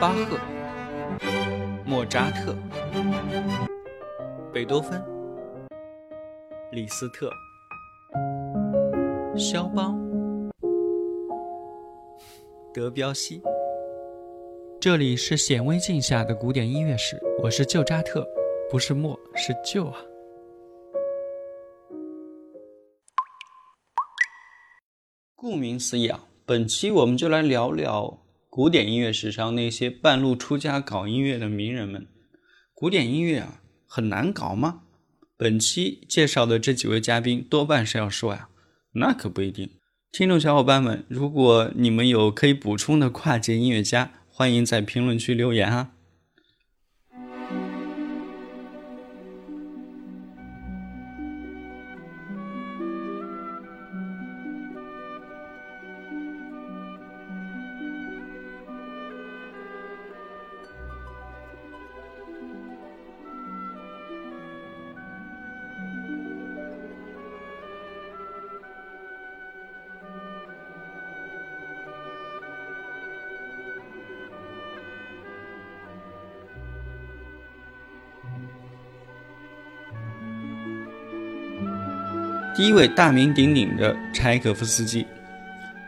巴赫、莫扎特、贝多芬、李斯特、肖邦、德彪西。这里是显微镜下的古典音乐史，我是旧扎特，不是莫，是旧啊。顾名思义啊，本期我们就来聊聊古典音乐史上那些半路出家搞音乐的名人们。古典音乐啊，很难搞吗？本期介绍的这几位嘉宾多半是要说呀，那可不一定。听众小伙伴们，如果你们有可以补充的跨界音乐家，欢迎在评论区留言啊！第一位大名鼎鼎的柴可夫斯基，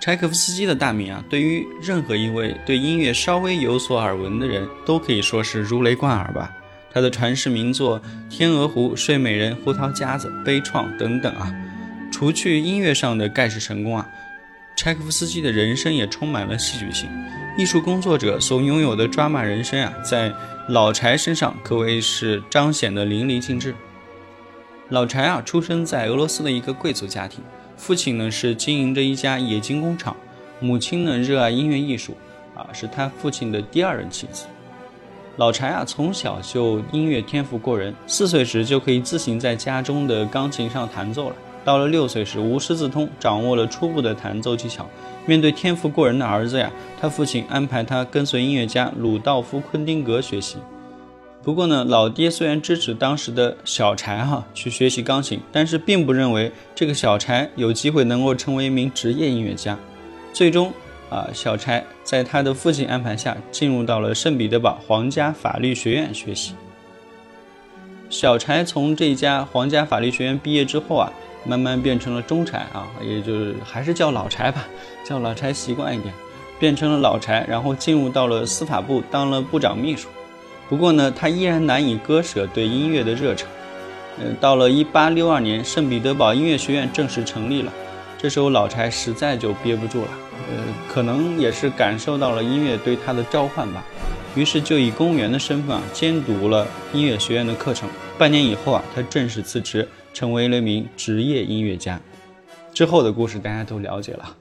柴可夫斯基的大名啊，对于任何一位对音乐稍微有所耳闻的人都可以说是如雷贯耳吧。他的传世名作《天鹅湖》《睡美人》《胡桃夹子》《悲怆》等等啊，除去音乐上的盖世成功啊，柴可夫斯基的人生也充满了戏剧性。艺术工作者所拥有的抓马人生啊，在老柴身上可谓是彰显的淋漓尽致。老柴啊，出生在俄罗斯的一个贵族家庭，父亲呢是经营着一家冶金工厂，母亲呢热爱音乐艺术，啊，是他父亲的第二任妻子。老柴啊，从小就音乐天赋过人，四岁时就可以自行在家中的钢琴上弹奏了。到了六岁时，无师自通，掌握了初步的弹奏技巧。面对天赋过人的儿子呀，他父亲安排他跟随音乐家鲁道夫·昆丁格学习。不过呢，老爹虽然支持当时的小柴哈去学习钢琴，但是并不认为这个小柴有机会能够成为一名职业音乐家。最终啊，小柴在他的父亲安排下进入到了圣彼得堡皇家法律学院学习。小柴从这家皇家法律学院毕业之后啊，慢慢变成了中柴啊，也就是还是叫老柴吧，叫老柴习惯一点，变成了老柴，然后进入到了司法部当了部长秘书。不过呢，他依然难以割舍对音乐的热忱。呃，到了1862年，圣彼得堡音乐学院正式成立了。这时候老柴实在就憋不住了，呃，可能也是感受到了音乐对他的召唤吧。于是就以公务员的身份啊，监督了音乐学院的课程。半年以后啊，他正式辞职，成为了一名职业音乐家。之后的故事大家都了解了。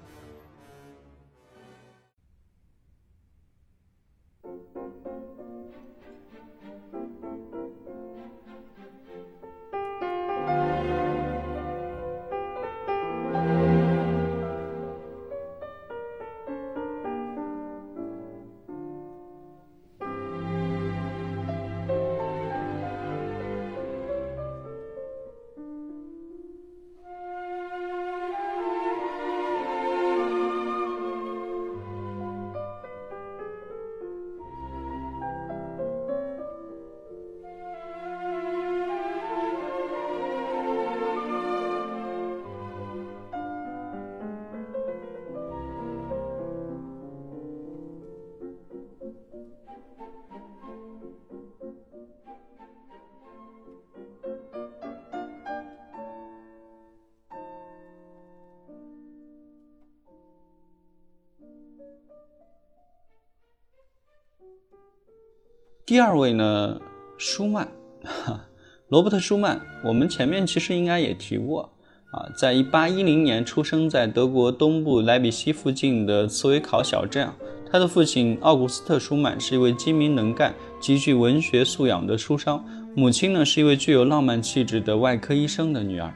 第二位呢，舒曼，罗伯特·舒曼，我们前面其实应该也提过啊，在一八一零年出生在德国东部莱比锡附近的茨维考小镇。他的父亲奥古斯特·舒曼是一位精明能干、极具文学素养的书商，母亲呢是一位具有浪漫气质的外科医生的女儿。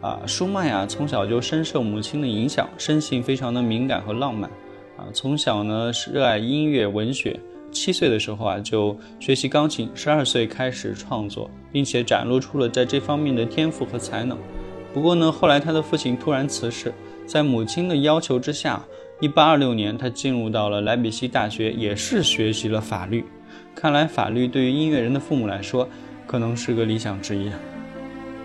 啊，舒曼呀，从小就深受母亲的影响，生性非常的敏感和浪漫。啊，从小呢是热爱音乐、文学。七岁的时候啊，就学习钢琴；十二岁开始创作，并且展露出了在这方面的天赋和才能。不过呢，后来他的父亲突然辞世，在母亲的要求之下，一八二六年，他进入到了莱比锡大学，也是学习了法律。看来法律对于音乐人的父母来说，可能是个理想之一。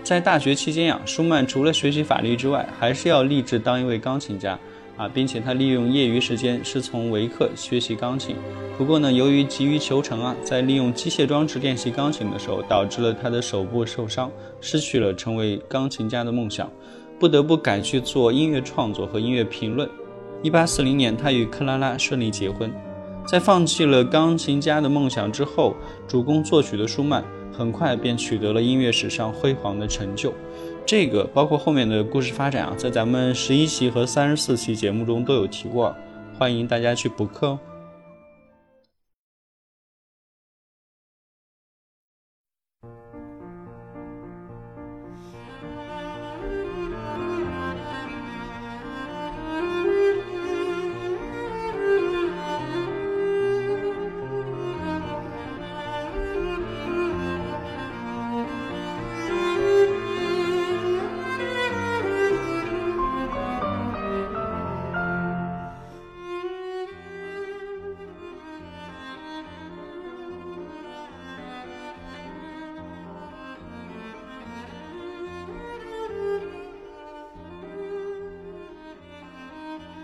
在大学期间呀，舒曼除了学习法律之外，还是要立志当一位钢琴家啊，并且他利用业余时间是从维克学习钢琴。不过呢，由于急于求成啊，在利用机械装置练习钢琴的时候，导致了他的手部受伤，失去了成为钢琴家的梦想，不得不改去做音乐创作和音乐评论。一八四零年，他与克拉拉顺利结婚。在放弃了钢琴家的梦想之后，主攻作曲的舒曼很快便取得了音乐史上辉煌的成就。这个包括后面的故事发展啊，在咱们十一期和三十四期节目中都有提过，欢迎大家去补课哦。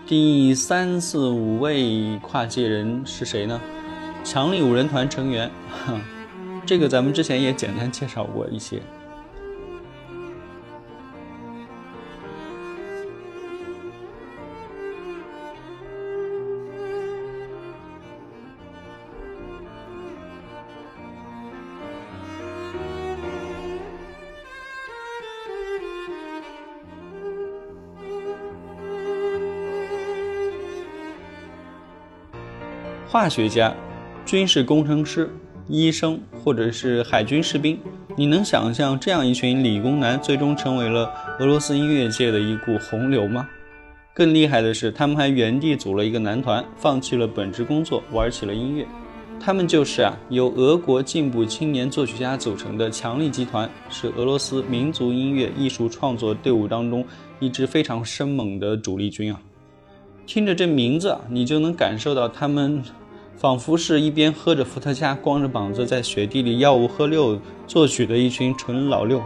第三四五位跨界人是谁呢？强力五人团成员，这个咱们之前也简单介绍过一些。化学家、军事工程师、医生，或者是海军士兵，你能想象这样一群理工男最终成为了俄罗斯音乐界的一股洪流吗？更厉害的是，他们还原地组了一个男团，放弃了本职工作，玩起了音乐。他们就是啊，由俄国进步青年作曲家组成的强力集团，是俄罗斯民族音乐艺术创作队伍当中一支非常生猛的主力军啊。听着这名字，你就能感受到他们仿佛是一边喝着伏特加，光着膀子在雪地里吆五喝六作曲的一群纯老六。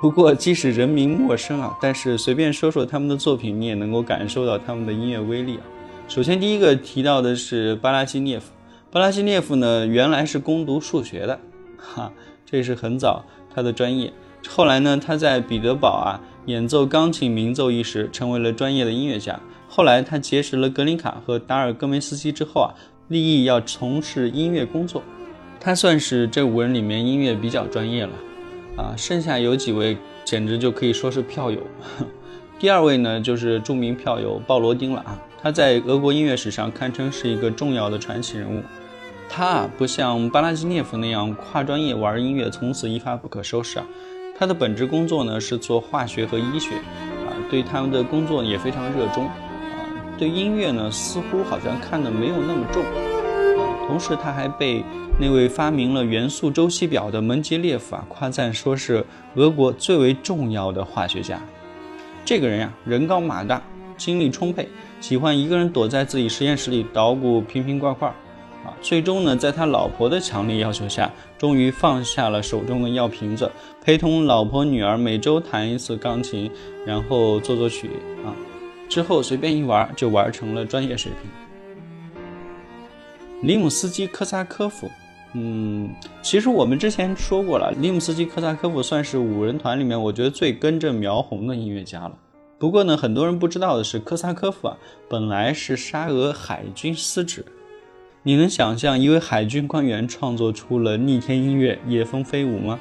不过，即使人名陌生啊，但是随便说说他们的作品，你也能够感受到他们的音乐威力啊。首先，第一个提到的是巴拉基涅夫。巴拉基涅夫呢，原来是攻读数学的，哈，这是很早他的专业。后来呢，他在彼得堡啊演奏钢琴名奏一时，成为了专业的音乐家。后来，他结识了格林卡和达尔戈梅斯基之后啊，立意要从事音乐工作。他算是这五人里面音乐比较专业了，啊，剩下有几位简直就可以说是票友。第二位呢，就是著名票友鲍罗丁了啊，他在俄国音乐史上堪称是一个重要的传奇人物。他啊，不像巴拉基涅夫那样跨专业玩音乐，从此一发不可收拾啊。他的本职工作呢是做化学和医学，啊，对他们的工作也非常热衷。对音乐呢，似乎好像看得没有那么重。同时，他还被那位发明了元素周期表的门捷列夫啊夸赞，说是俄国最为重要的化学家。这个人呀，人高马大，精力充沛，喜欢一个人躲在自己实验室里捣鼓瓶瓶罐罐。啊，最终呢，在他老婆的强烈要求下，终于放下了手中的药瓶子，陪同老婆女儿每周弹一次钢琴，然后做作曲啊。之后随便一玩就玩成了专业水平。里姆斯基科萨科夫，嗯，其实我们之前说过了，里姆斯基科萨科夫算是五人团里面我觉得最根正苗红的音乐家了。不过呢，很多人不知道的是，科萨科夫啊，本来是沙俄海军司职。你能想象一位海军官员创作出了逆天音乐《野蜂飞舞》吗？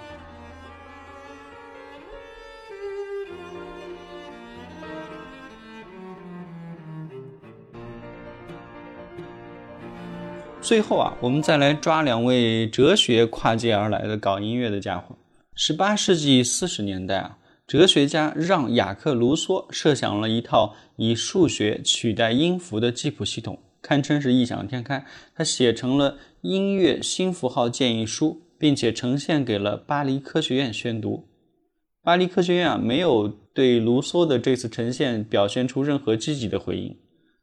最后啊，我们再来抓两位哲学跨界而来的搞音乐的家伙。十八世纪四十年代啊，哲学家让·雅克·卢梭设想了一套以数学取代音符的记谱系统，堪称是异想天开。他写成了《音乐新符号建议书》，并且呈现给了巴黎科学院宣读。巴黎科学院啊，没有对卢梭的这次呈现表现出任何积极的回应。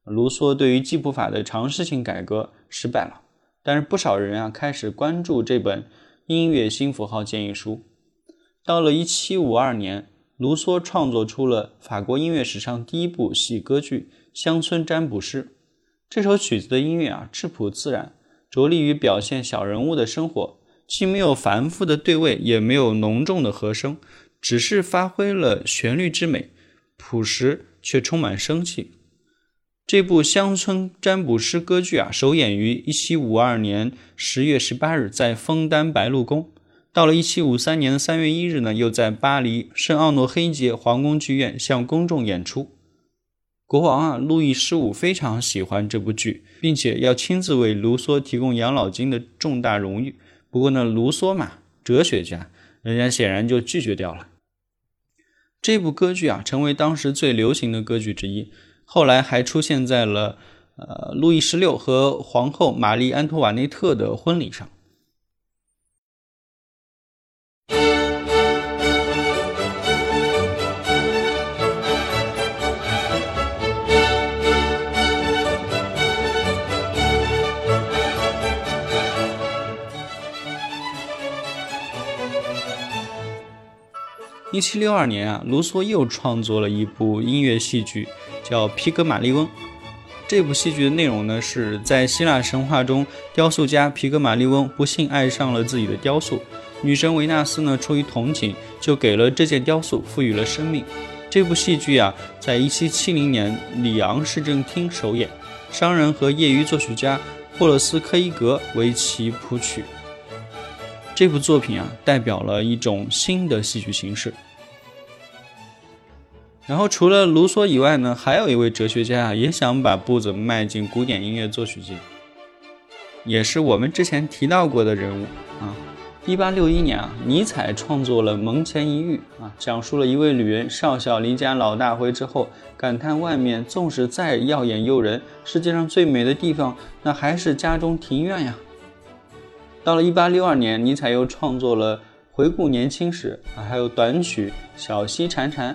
卢梭对于记谱法的尝试性改革失败了。但是不少人啊开始关注这本音乐新符号建议书。到了1752年，卢梭创作出了法国音乐史上第一部戏歌剧《乡村占卜师》。这首曲子的音乐啊质朴自然，着力于表现小人物的生活，既没有繁复的对位，也没有浓重的和声，只是发挥了旋律之美，朴实却充满生气。这部乡村占卜师歌剧啊，首演于一七五二年十月十八日，在枫丹白露宫。到了一七五三年三月一日呢，又在巴黎圣奥诺黑杰皇宫剧院向公众演出。国王啊，路易十五非常喜欢这部剧，并且要亲自为卢梭提供养老金的重大荣誉。不过呢，卢梭嘛，哲学家，人家显然就拒绝掉了。这部歌剧啊，成为当时最流行的歌剧之一。后来还出现在了，呃，路易十六和皇后玛丽安托瓦内特的婚礼上。一七六二年啊，卢梭又创作了一部音乐戏剧，叫《皮格马利翁》。这部戏剧的内容呢，是在希腊神话中，雕塑家皮格马利翁不幸爱上了自己的雕塑，女神维纳斯呢，出于同情，就给了这件雕塑赋予了生命。这部戏剧啊，在一七七零年里昂市政厅首演，商人和业余作曲家霍勒斯科伊格为其谱曲。这部作品啊，代表了一种新的戏剧形式。然后除了卢梭以外呢，还有一位哲学家啊，也想把步子迈进古典音乐作曲界，也是我们之前提到过的人物啊。一八六一年啊，尼采创作了《门前一遇》啊，讲述了一位女人少小离家老大回之后，感叹外面纵使再耀眼诱人，世界上最美的地方，那还是家中庭院呀。到了一八六二年，尼采又创作了《回顾年轻时》啊，还有短曲《小溪潺潺》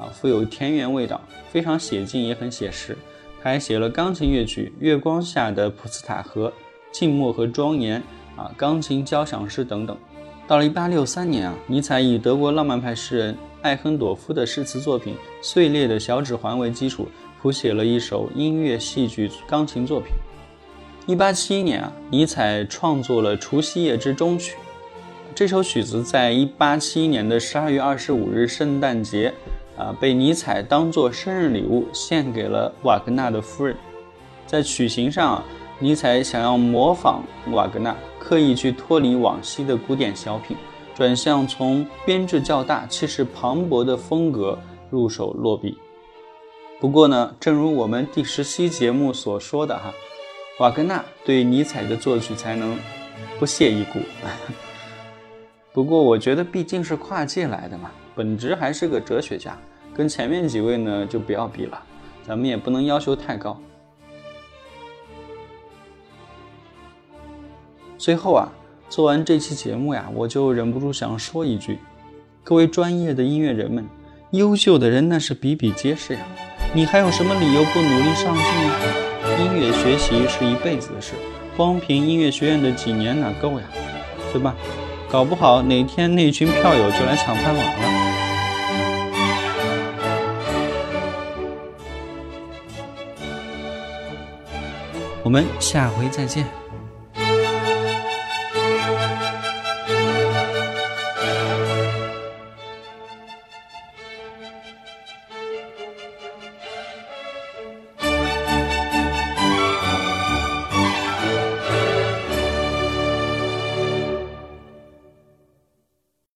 啊，富有田园味道，非常写劲，也很写实。他还写了钢琴乐曲《月光下的普斯塔河》《静默和庄严》啊，钢琴交响诗等等。到了一八六三年啊，尼采以德国浪漫派诗人艾亨朵夫的诗词作品《碎裂的小指环》为基础，谱写了一首音乐戏剧钢琴作品。一八七一年啊，尼采创作了《除夕夜之终曲》。这首曲子在一八七一年的十二月二十五日圣诞节，啊，被尼采当作生日礼物献给了瓦格纳的夫人。在曲型上，尼采想要模仿瓦格纳，刻意去脱离往昔的古典小品，转向从编制较大、气势磅礴的风格入手落笔。不过呢，正如我们第十期节目所说的哈。瓦格纳对尼采的作曲才能不屑一顾，不过我觉得毕竟是跨界来的嘛，本质还是个哲学家，跟前面几位呢就不要比了，咱们也不能要求太高。最后啊，做完这期节目呀，我就忍不住想说一句：各位专业的音乐人们，优秀的人那是比比皆是呀，你还有什么理由不努力上进呢？音乐学习是一辈子的事，光凭音乐学院的几年哪够呀，对吧？搞不好哪天那群票友就来抢饭碗了。我们下回再见。